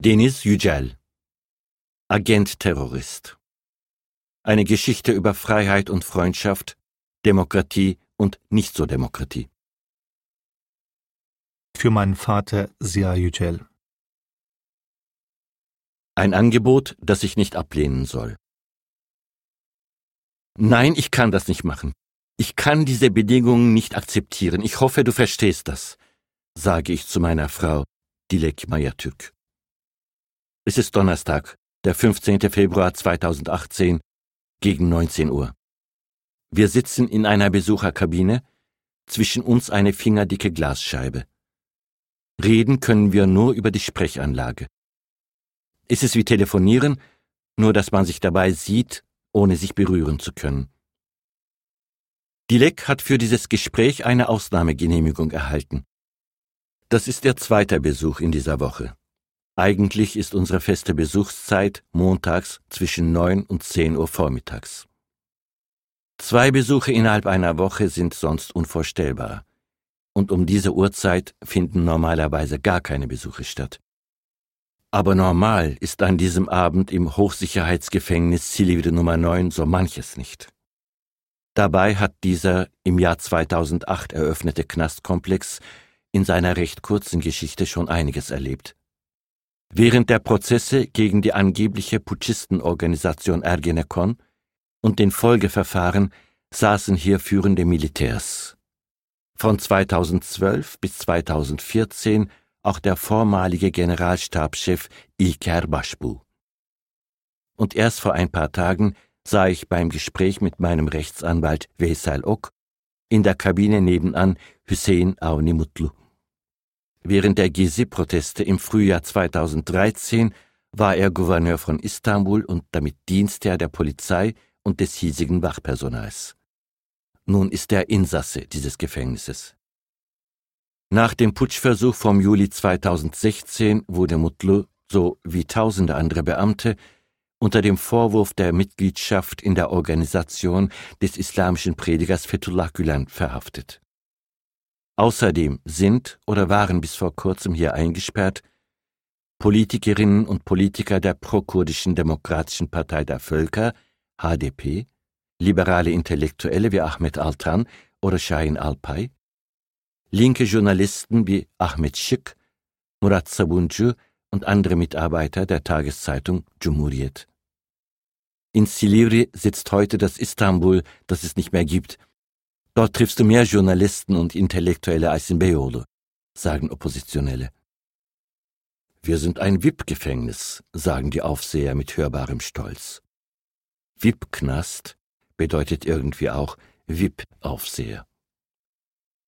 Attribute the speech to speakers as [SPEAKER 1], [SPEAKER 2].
[SPEAKER 1] Deniz Yücel Agent Terrorist Eine Geschichte über Freiheit und Freundschaft, Demokratie und Nicht-so-Demokratie.
[SPEAKER 2] Für meinen Vater Sia Yücel.
[SPEAKER 1] Ein Angebot, das ich nicht ablehnen soll. Nein, ich kann das nicht machen. Ich kann diese Bedingungen nicht akzeptieren. Ich hoffe, du verstehst das, sage ich zu meiner Frau, Dilek Mayatürk. Es ist Donnerstag, der 15. Februar 2018, gegen 19 Uhr. Wir sitzen in einer Besucherkabine, zwischen uns eine fingerdicke Glasscheibe. Reden können wir nur über die Sprechanlage. Es ist wie telefonieren, nur dass man sich dabei sieht, ohne sich berühren zu können. Dilek hat für dieses Gespräch eine Ausnahmegenehmigung erhalten. Das ist der zweite Besuch in dieser Woche. Eigentlich ist unsere feste Besuchszeit montags zwischen neun und zehn Uhr vormittags. Zwei Besuche innerhalb einer Woche sind sonst unvorstellbar. Und um diese Uhrzeit finden normalerweise gar keine Besuche statt. Aber normal ist an diesem Abend im Hochsicherheitsgefängnis Silivri Nummer 9 so manches nicht. Dabei hat dieser im Jahr 2008 eröffnete Knastkomplex in seiner recht kurzen Geschichte schon einiges erlebt. Während der Prozesse gegen die angebliche Putschistenorganisation Ergenekon und den Folgeverfahren saßen hier führende Militärs. Von 2012 bis 2014 auch der vormalige Generalstabschef Ilker Başbu. Und erst vor ein paar Tagen sah ich beim Gespräch mit meinem Rechtsanwalt Veysel Ok in der Kabine nebenan Hüseyin Avni Mutlu. Während der Gezi-Proteste im Frühjahr 2013 war er Gouverneur von Istanbul und damit Dienstherr der Polizei und des hiesigen Wachpersonals. Nun ist er Insasse dieses Gefängnisses. Nach dem Putschversuch vom Juli 2016 wurde Mutlu, so wie tausende andere Beamte, unter dem Vorwurf der Mitgliedschaft in der Organisation des islamischen Predigers Fethullah Gülen verhaftet. Außerdem sind oder waren bis vor kurzem hier eingesperrt Politikerinnen und Politiker der prokurdischen Demokratischen Partei der Völker, HDP, liberale Intellektuelle wie Ahmet Altan oder Şahin Alpay, linke Journalisten wie Ahmet Şık, Murat Sabuncu und andere Mitarbeiter der Tageszeitung Cumhuriyet. In Silivri sitzt heute das Istanbul, das es nicht mehr gibt, Dort triffst du mehr Journalisten und Intellektuelle als in Beyoğlu, sagen Oppositionelle. Wir sind ein VIP-Gefängnis, sagen die Aufseher mit hörbarem Stolz. VIP-Knast bedeutet irgendwie auch VIP-Aufseher.